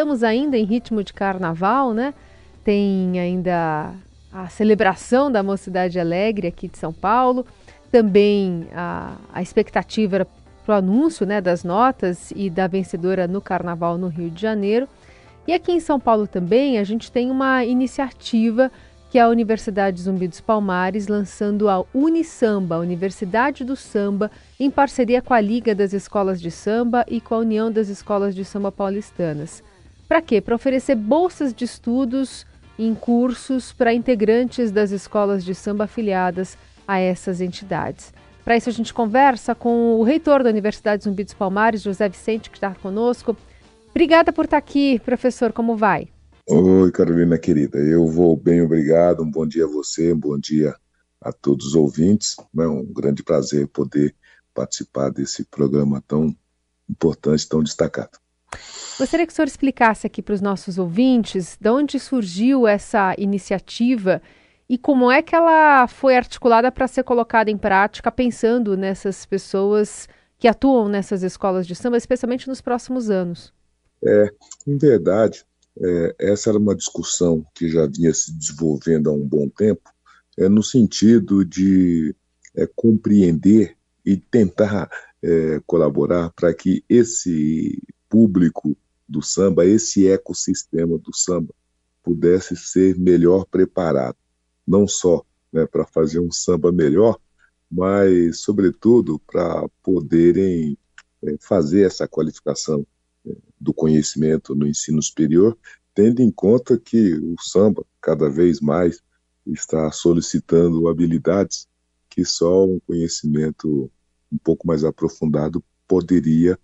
estamos ainda em ritmo de carnaval, né? Tem ainda a celebração da Mocidade Alegre aqui de São Paulo. Também a, a expectativa para o anúncio né, das notas e da vencedora no Carnaval no Rio de Janeiro. E aqui em São Paulo também a gente tem uma iniciativa que é a Universidade Zumbi dos Palmares lançando a Unisamba, a Universidade do Samba, em parceria com a Liga das Escolas de Samba e com a União das Escolas de Samba Paulistanas. Para quê? Para oferecer bolsas de estudos em cursos para integrantes das escolas de samba afiliadas a essas entidades. Para isso, a gente conversa com o reitor da Universidade Zumbi dos Palmares, José Vicente, que está conosco. Obrigada por estar aqui, professor. Como vai? Oi, Carolina querida. Eu vou bem, obrigado. Um bom dia a você, um bom dia a todos os ouvintes. É um grande prazer poder participar desse programa tão importante, tão destacado. Gostaria que o senhor explicasse aqui para os nossos ouvintes de onde surgiu essa iniciativa e como é que ela foi articulada para ser colocada em prática, pensando nessas pessoas que atuam nessas escolas de samba, especialmente nos próximos anos. É, em verdade, é, essa era uma discussão que já vinha se desenvolvendo há um bom tempo, é, no sentido de é, compreender e tentar é, colaborar para que esse público do samba, esse ecossistema do samba, pudesse ser melhor preparado, não só né, para fazer um samba melhor, mas, sobretudo, para poderem é, fazer essa qualificação é, do conhecimento no ensino superior, tendo em conta que o samba, cada vez mais, está solicitando habilidades que só um conhecimento um pouco mais aprofundado poderia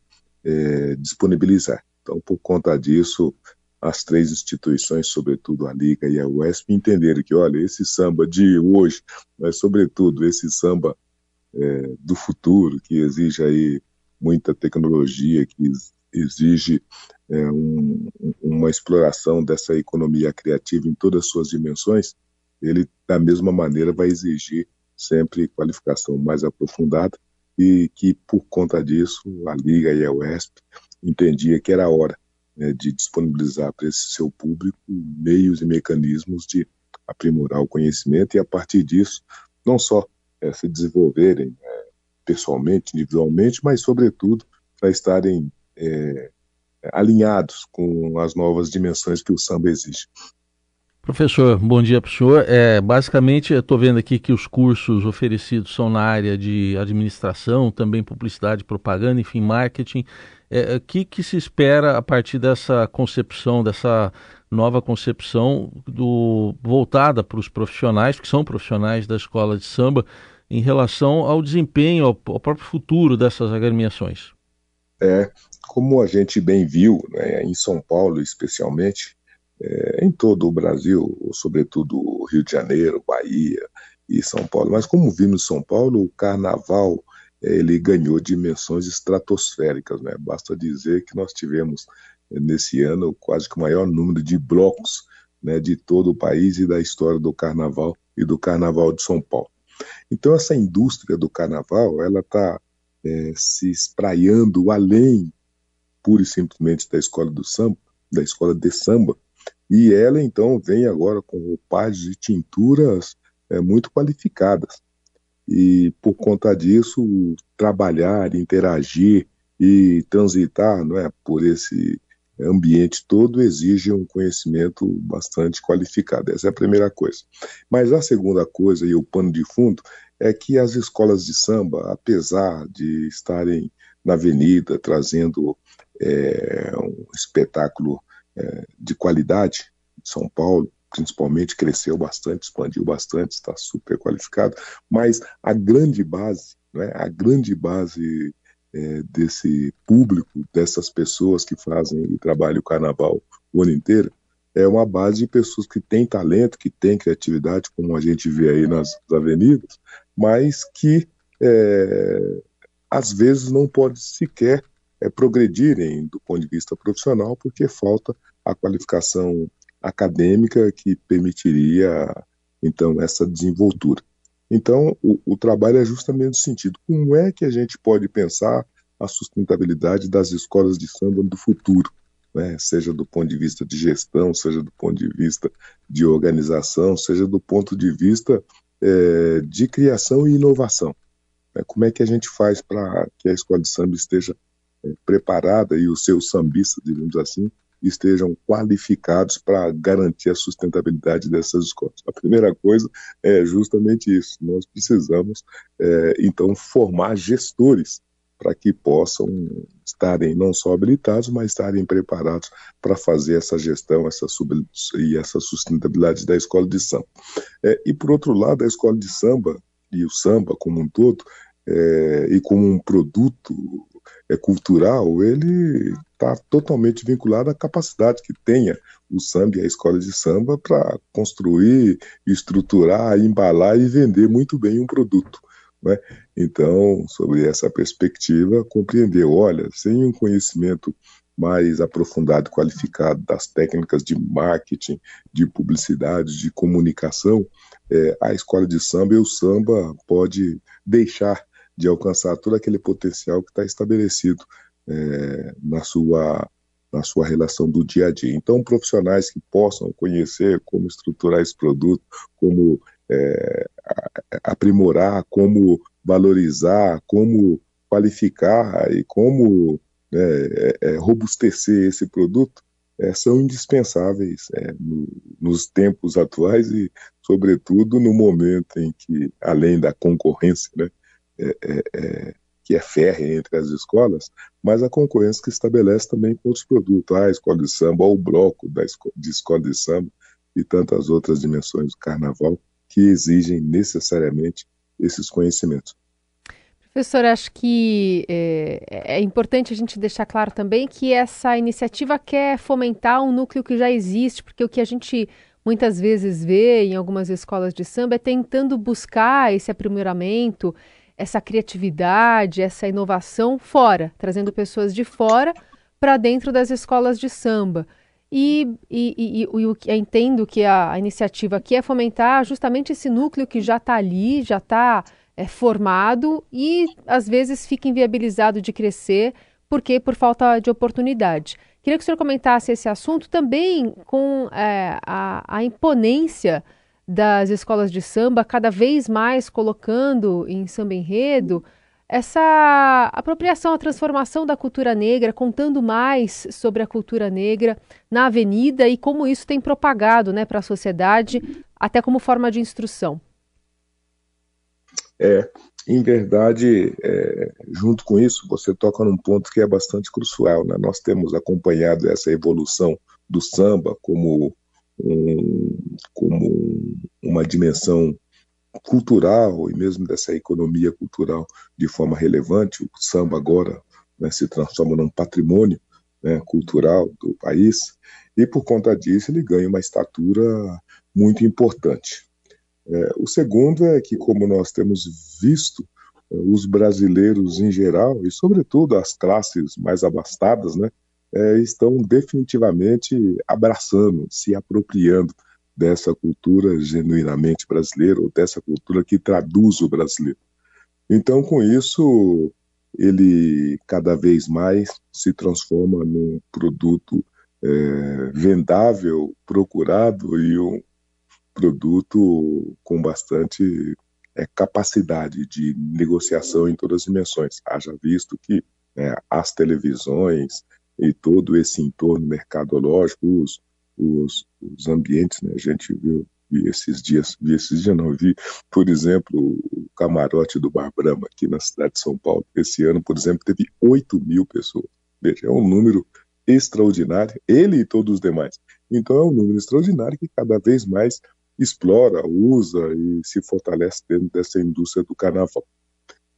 é, disponibilizar. Então, por conta disso, as três instituições, sobretudo a Liga e a UESP, entenderam que, olha, esse samba de hoje, mas sobretudo esse samba é, do futuro, que exige aí muita tecnologia, que exige é, um, uma exploração dessa economia criativa em todas as suas dimensões, ele, da mesma maneira, vai exigir sempre qualificação mais aprofundada e que, por conta disso, a Liga e a UESP entendia que era hora né, de disponibilizar para esse seu público meios e mecanismos de aprimorar o conhecimento e, a partir disso, não só é, se desenvolverem é, pessoalmente, individualmente, mas, sobretudo, para estarem é, alinhados com as novas dimensões que o samba exige. Professor, bom dia para o senhor. É, basicamente, estou vendo aqui que os cursos oferecidos são na área de administração, também publicidade, propaganda, enfim, marketing. É, o que, que se espera a partir dessa concepção, dessa nova concepção do, voltada para os profissionais, que são profissionais da escola de samba, em relação ao desempenho, ao, ao próprio futuro dessas agremiações? É, como a gente bem viu, né, em São Paulo especialmente, é, em todo o Brasil, sobretudo Rio de Janeiro, Bahia e São Paulo. Mas como vimos em São Paulo, o carnaval ele ganhou dimensões estratosféricas. Né? Basta dizer que nós tivemos nesse ano quase que o maior número de blocos né, de todo o país e da história do carnaval e do carnaval de São Paulo. Então essa indústria do carnaval ela está é, se espraiando além pura e simplesmente da escola do samba, da escola de samba, e ela então vem agora com roupagens e tinturas é, muito qualificadas. E por conta disso, trabalhar, interagir e transitar não é, por esse ambiente todo exige um conhecimento bastante qualificado. Essa é a primeira coisa. Mas a segunda coisa, e o pano de fundo, é que as escolas de samba, apesar de estarem na avenida trazendo é, um espetáculo é, de qualidade. São Paulo, principalmente, cresceu bastante, expandiu bastante, está super qualificado, mas a grande base, né, a grande base é, desse público, dessas pessoas que fazem e trabalham o carnaval o ano inteiro, é uma base de pessoas que têm talento, que têm criatividade, como a gente vê aí nas avenidas, mas que é, às vezes não pode sequer é, progredirem do ponto de vista profissional, porque falta a qualificação acadêmica que permitiria, então, essa desenvoltura. Então, o, o trabalho é justamente no sentido: como é que a gente pode pensar a sustentabilidade das escolas de samba do futuro? né, seja do ponto de vista de gestão, seja do ponto de vista de organização, seja do ponto de vista é, de criação e inovação. É, como é que a gente faz para que a escola de samba esteja preparada e os seus sambistas, digamos assim, estejam qualificados para garantir a sustentabilidade dessas escolas. A primeira coisa é justamente isso. Nós precisamos, é, então, formar gestores para que possam estarem não só habilitados, mas estarem preparados para fazer essa gestão essa sub, e essa sustentabilidade da escola de samba. É, e, por outro lado, a escola de samba e o samba como um todo, é, e como um produto é, cultural, ele está totalmente vinculado à capacidade que tenha o samba e a escola de samba para construir, estruturar, embalar e vender muito bem um produto. Né? Então, sobre essa perspectiva, compreender, olha, sem um conhecimento mais aprofundado, qualificado das técnicas de marketing, de publicidade, de comunicação, é, a escola de samba e o samba pode deixar de alcançar todo aquele potencial que está estabelecido é, na sua na sua relação do dia a dia. Então, profissionais que possam conhecer como estruturar esse produto, como é, aprimorar, como valorizar, como qualificar e como né, é, é, robustecer esse produto, é, são indispensáveis é, no, nos tempos atuais e, sobretudo, no momento em que, além da concorrência, né, é, é, é, que é férrea entre as escolas, mas a concorrência que estabelece também com outros produtos, a escola de samba, ou o bloco da de escola de samba e tantas outras dimensões do carnaval que exigem necessariamente esses conhecimentos. Professor, acho que é, é, importante a gente deixar claro também que essa iniciativa quer fomentar um núcleo que já existe, porque o que a gente muitas vezes vê em algumas escolas de samba é tentando buscar esse aprimoramento, essa criatividade, essa inovação fora, trazendo pessoas de fora para dentro das escolas de samba. E, e, e, e eu entendo que a, a, iniciativa aqui é fomentar justamente esse núcleo que já está ali, já está é, formado e às vezes fica inviabilizado de crescer, porque por falta de oportunidade. Queria que o senhor comentasse esse assunto também com é, a, a imponência das escolas de samba, cada vez mais colocando em samba enredo essa apropriação, a transformação da cultura negra, contando mais sobre a cultura negra na avenida e como isso tem propagado né, para a sociedade, até como forma de instrução. É, em verdade, é, junto com isso, você toca num ponto que é bastante crucial. Né? Nós temos acompanhado essa evolução do samba como um, como uma dimensão cultural e mesmo dessa economia cultural de forma relevante. O samba agora né, se transforma num patrimônio né, cultural do país e por conta disso ele ganha uma estatura muito importante. É, o segundo é que, como nós temos visto, é, os brasileiros em geral e sobretudo as classes mais abastadas, né, é, estão definitivamente abraçando, se apropriando dessa cultura genuinamente brasileira, ou dessa cultura que traduz o brasileiro. Então, com isso, ele cada vez mais se transforma num produto é, vendável, procurado e um produto com bastante é, capacidade de negociação em todas as dimensões. Haja visto que é, as televisões, e todo esse entorno mercadológico, os, os, os ambientes, né? A gente viu vi esses dias, vi esses dias não, vi, por exemplo, o camarote do Bar Brahma aqui na cidade de São Paulo. Esse ano, por exemplo, teve 8 mil pessoas. Veja, é um número extraordinário, ele e todos os demais. Então é um número extraordinário que cada vez mais explora, usa e se fortalece dentro dessa indústria do carnaval.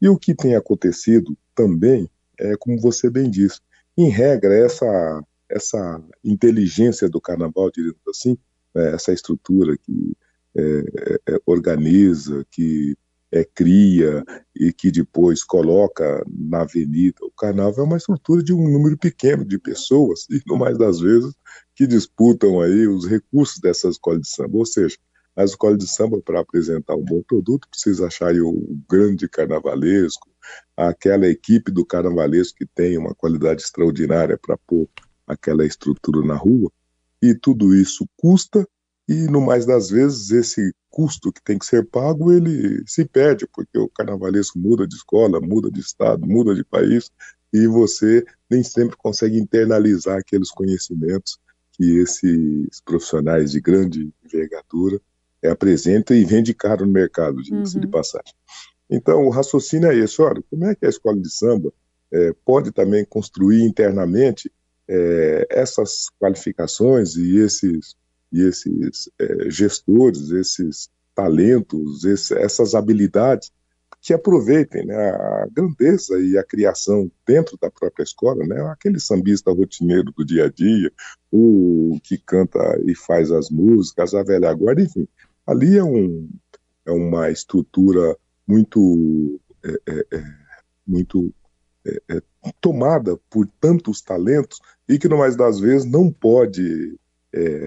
E o que tem acontecido também é, como você bem disse, em regra, essa, essa inteligência do carnaval, digamos assim, né, essa estrutura que é, é, é, organiza, que é, cria e que depois coloca na avenida. O carnaval é uma estrutura de um número pequeno de pessoas, e no mais das vezes, que disputam aí os recursos dessas escolas de samba. Ou seja, a escola de samba, para apresentar um bom produto, precisa achar o grande carnavalesco, aquela equipe do carnavalesco que tem uma qualidade extraordinária para pôr aquela estrutura na rua, e tudo isso custa, e no mais das vezes esse custo que tem que ser pago, ele se perde, porque o carnavalesco muda de escola, muda de estado, muda de país, e você nem sempre consegue internalizar aqueles conhecimentos que esses profissionais de grande envergadura apresentam e vendem caro no mercado, diga-se uhum. de passagem. Então, o raciocínio é esse, olha, como é que a escola de samba é, pode também construir internamente é, essas qualificações e esses, e esses é, gestores, esses talentos, esse, essas habilidades que aproveitem né, a grandeza e a criação dentro da própria escola, né, aquele sambista rotineiro do dia a dia, o que canta e faz as músicas, a velha guarda, enfim, ali é, um, é uma estrutura muito, é, é, é muito é, é, tomada por tantos talentos e que, no mais das vezes, não pode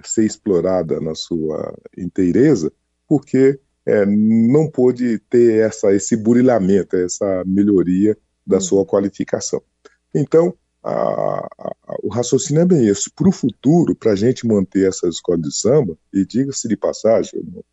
ser explorada na sua inteireza, porque não pôde ter essa, esse burilamento, essa melhoria da uhum. sua qualificação. Então, a, a, o raciocínio é bem esse. Para o futuro, para a gente manter essa escola de samba, e diga-se de passagem, uma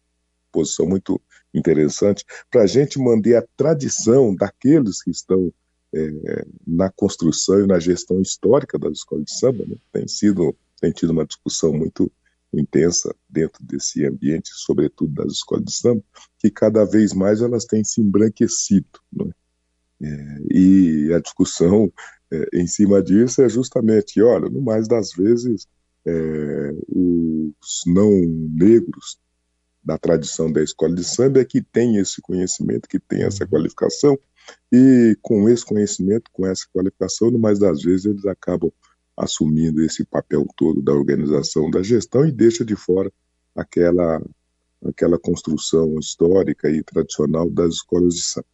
posição muito interessante, para a gente manter a tradição daqueles que estão é, na construção e na gestão histórica das escolas de samba, né? tem sido tem tido uma discussão muito intensa dentro desse ambiente, sobretudo das escolas de samba, que cada vez mais elas têm se embranquecido. Né? É, e a discussão é, em cima disso é justamente, olha, no mais das vezes, é, os não negros da tradição da escola de samba é que tem esse conhecimento, que tem essa uhum. qualificação, e com esse conhecimento, com essa qualificação, no mais das vezes eles acabam assumindo esse papel todo da organização, da gestão e deixa de fora aquela aquela construção histórica e tradicional das escolas de samba.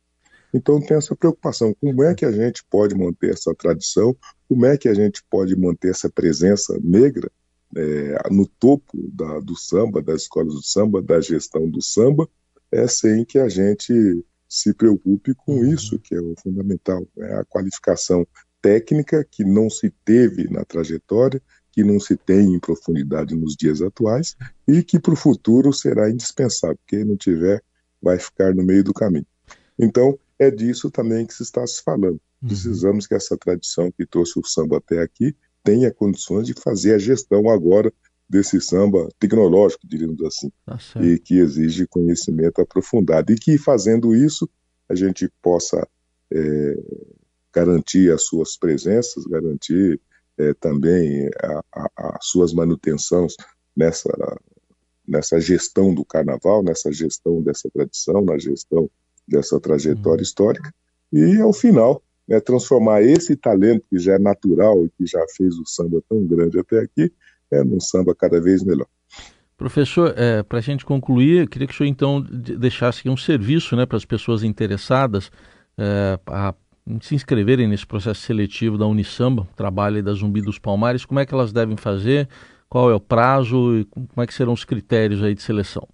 Então tem essa preocupação, como é que a gente pode manter essa tradição, como é que a gente pode manter essa presença negra é, no topo da, do samba, das escolas do samba, da gestão do samba, é sem que a gente se preocupe com uhum. isso, que é o fundamental, é a qualificação técnica que não se teve na trajetória, que não se tem em profundidade nos dias atuais e que para o futuro será indispensável. Quem não tiver vai ficar no meio do caminho. Então, é disso também que se está se falando. Uhum. Precisamos que essa tradição que trouxe o samba até aqui tenha condições de fazer a gestão agora desse samba tecnológico, diríamos assim, tá e que exige conhecimento aprofundado. E que, fazendo isso, a gente possa é, garantir as suas presenças, garantir é, também as suas manutenções nessa, nessa gestão do carnaval, nessa gestão dessa tradição, na gestão dessa trajetória uhum. histórica, e ao final né, transformar esse talento que já é natural e que já fez o samba tão grande até aqui, é, num samba cada vez melhor. Professor, é, para a gente concluir, eu queria que o senhor então deixasse um serviço né, para as pessoas interessadas é, a se inscreverem nesse processo seletivo da Unisamba, trabalho da Zumbi dos Palmares, como é que elas devem fazer? Qual é o prazo e como é que serão os critérios aí de seleção?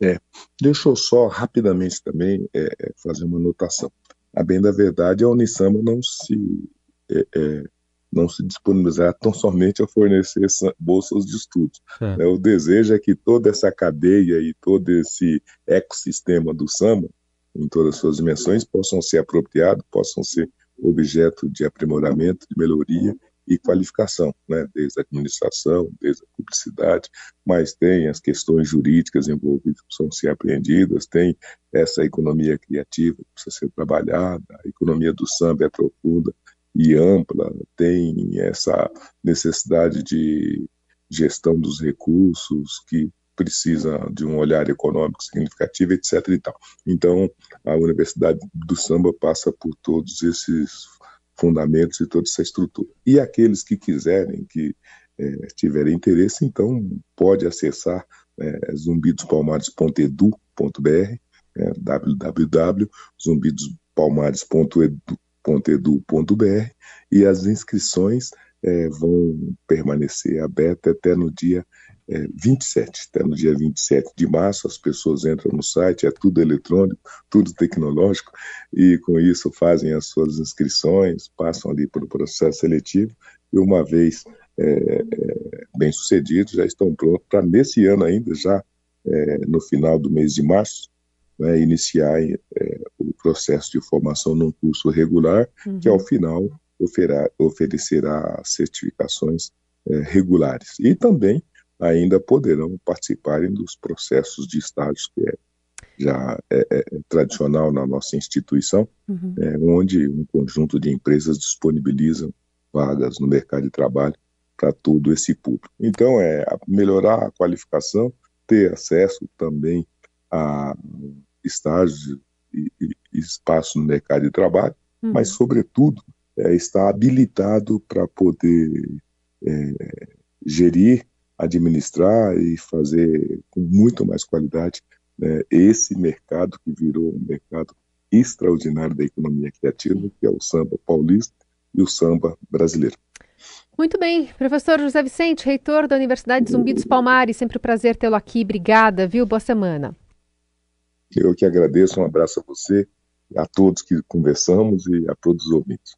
É, deixa eu só rapidamente também é fazer uma anotação. A bem da verdade, a Unisamba não se é, é, não se disponibilizar tão somente a fornecer bolsas de estudos. É. O desejo é que toda essa cadeia e todo esse ecossistema do samba em todas as suas dimensões, possam ser apropriados, possam ser objeto de aprimoramento, de melhoria e qualificação, né? desde a administração, desde a publicidade, mas tem as questões jurídicas envolvidas que precisam ser apreendidas, tem essa economia criativa que precisa ser trabalhada, a economia do samba é profunda e ampla, tem essa necessidade de gestão dos recursos que precisa de um olhar econômico significativo, etc. E tal. Então, a Universidade do Samba passa por todos esses fundamentos e toda essa estrutura. E aqueles que quiserem, que é, tiverem interesse, então pode acessar é, zumbidospalmares.edu.br, é, www.zumbidospalmares.edu.br e as inscrições é, vão permanecer abertas até no dia é, 27, até no dia 27 de março, as pessoas entram no site, é tudo eletrônico, tudo tecnológico, e com isso fazem as suas inscrições, passam ali pelo processo seletivo, e uma vez é, é, bem-sucedidos, já estão prontos para, nesse ano ainda, já é, no final do mês de março, né, iniciar é, o processo de formação num curso regular, uhum. que ao final oferá, oferecerá certificações é, regulares. E também ainda poderão participarem dos processos de estágios que é, já é, é, tradicional na nossa instituição, uhum. É, onde um conjunto de empresas disponibilizam vagas no mercado de trabalho para todo esse público. Então, é melhorar a qualificação, ter acesso também a estágios e, e espaço no mercado de trabalho, uhum. mas, sobretudo, é, estar habilitado para poder é, gerir, administrar e fazer com muito mais qualidade né, esse mercado que virou um mercado extraordinário da economia criativa, que é o samba paulista e o samba brasileiro. Muito bem, professor José Vicente, reitor da Universidade Zumbi dos Palmares, sempre um prazer tê-lo aqui. Obrigada, viu? Boa semana. Eu que agradeço, um abraço a você, a todos que conversamos e a todos os ouvintes.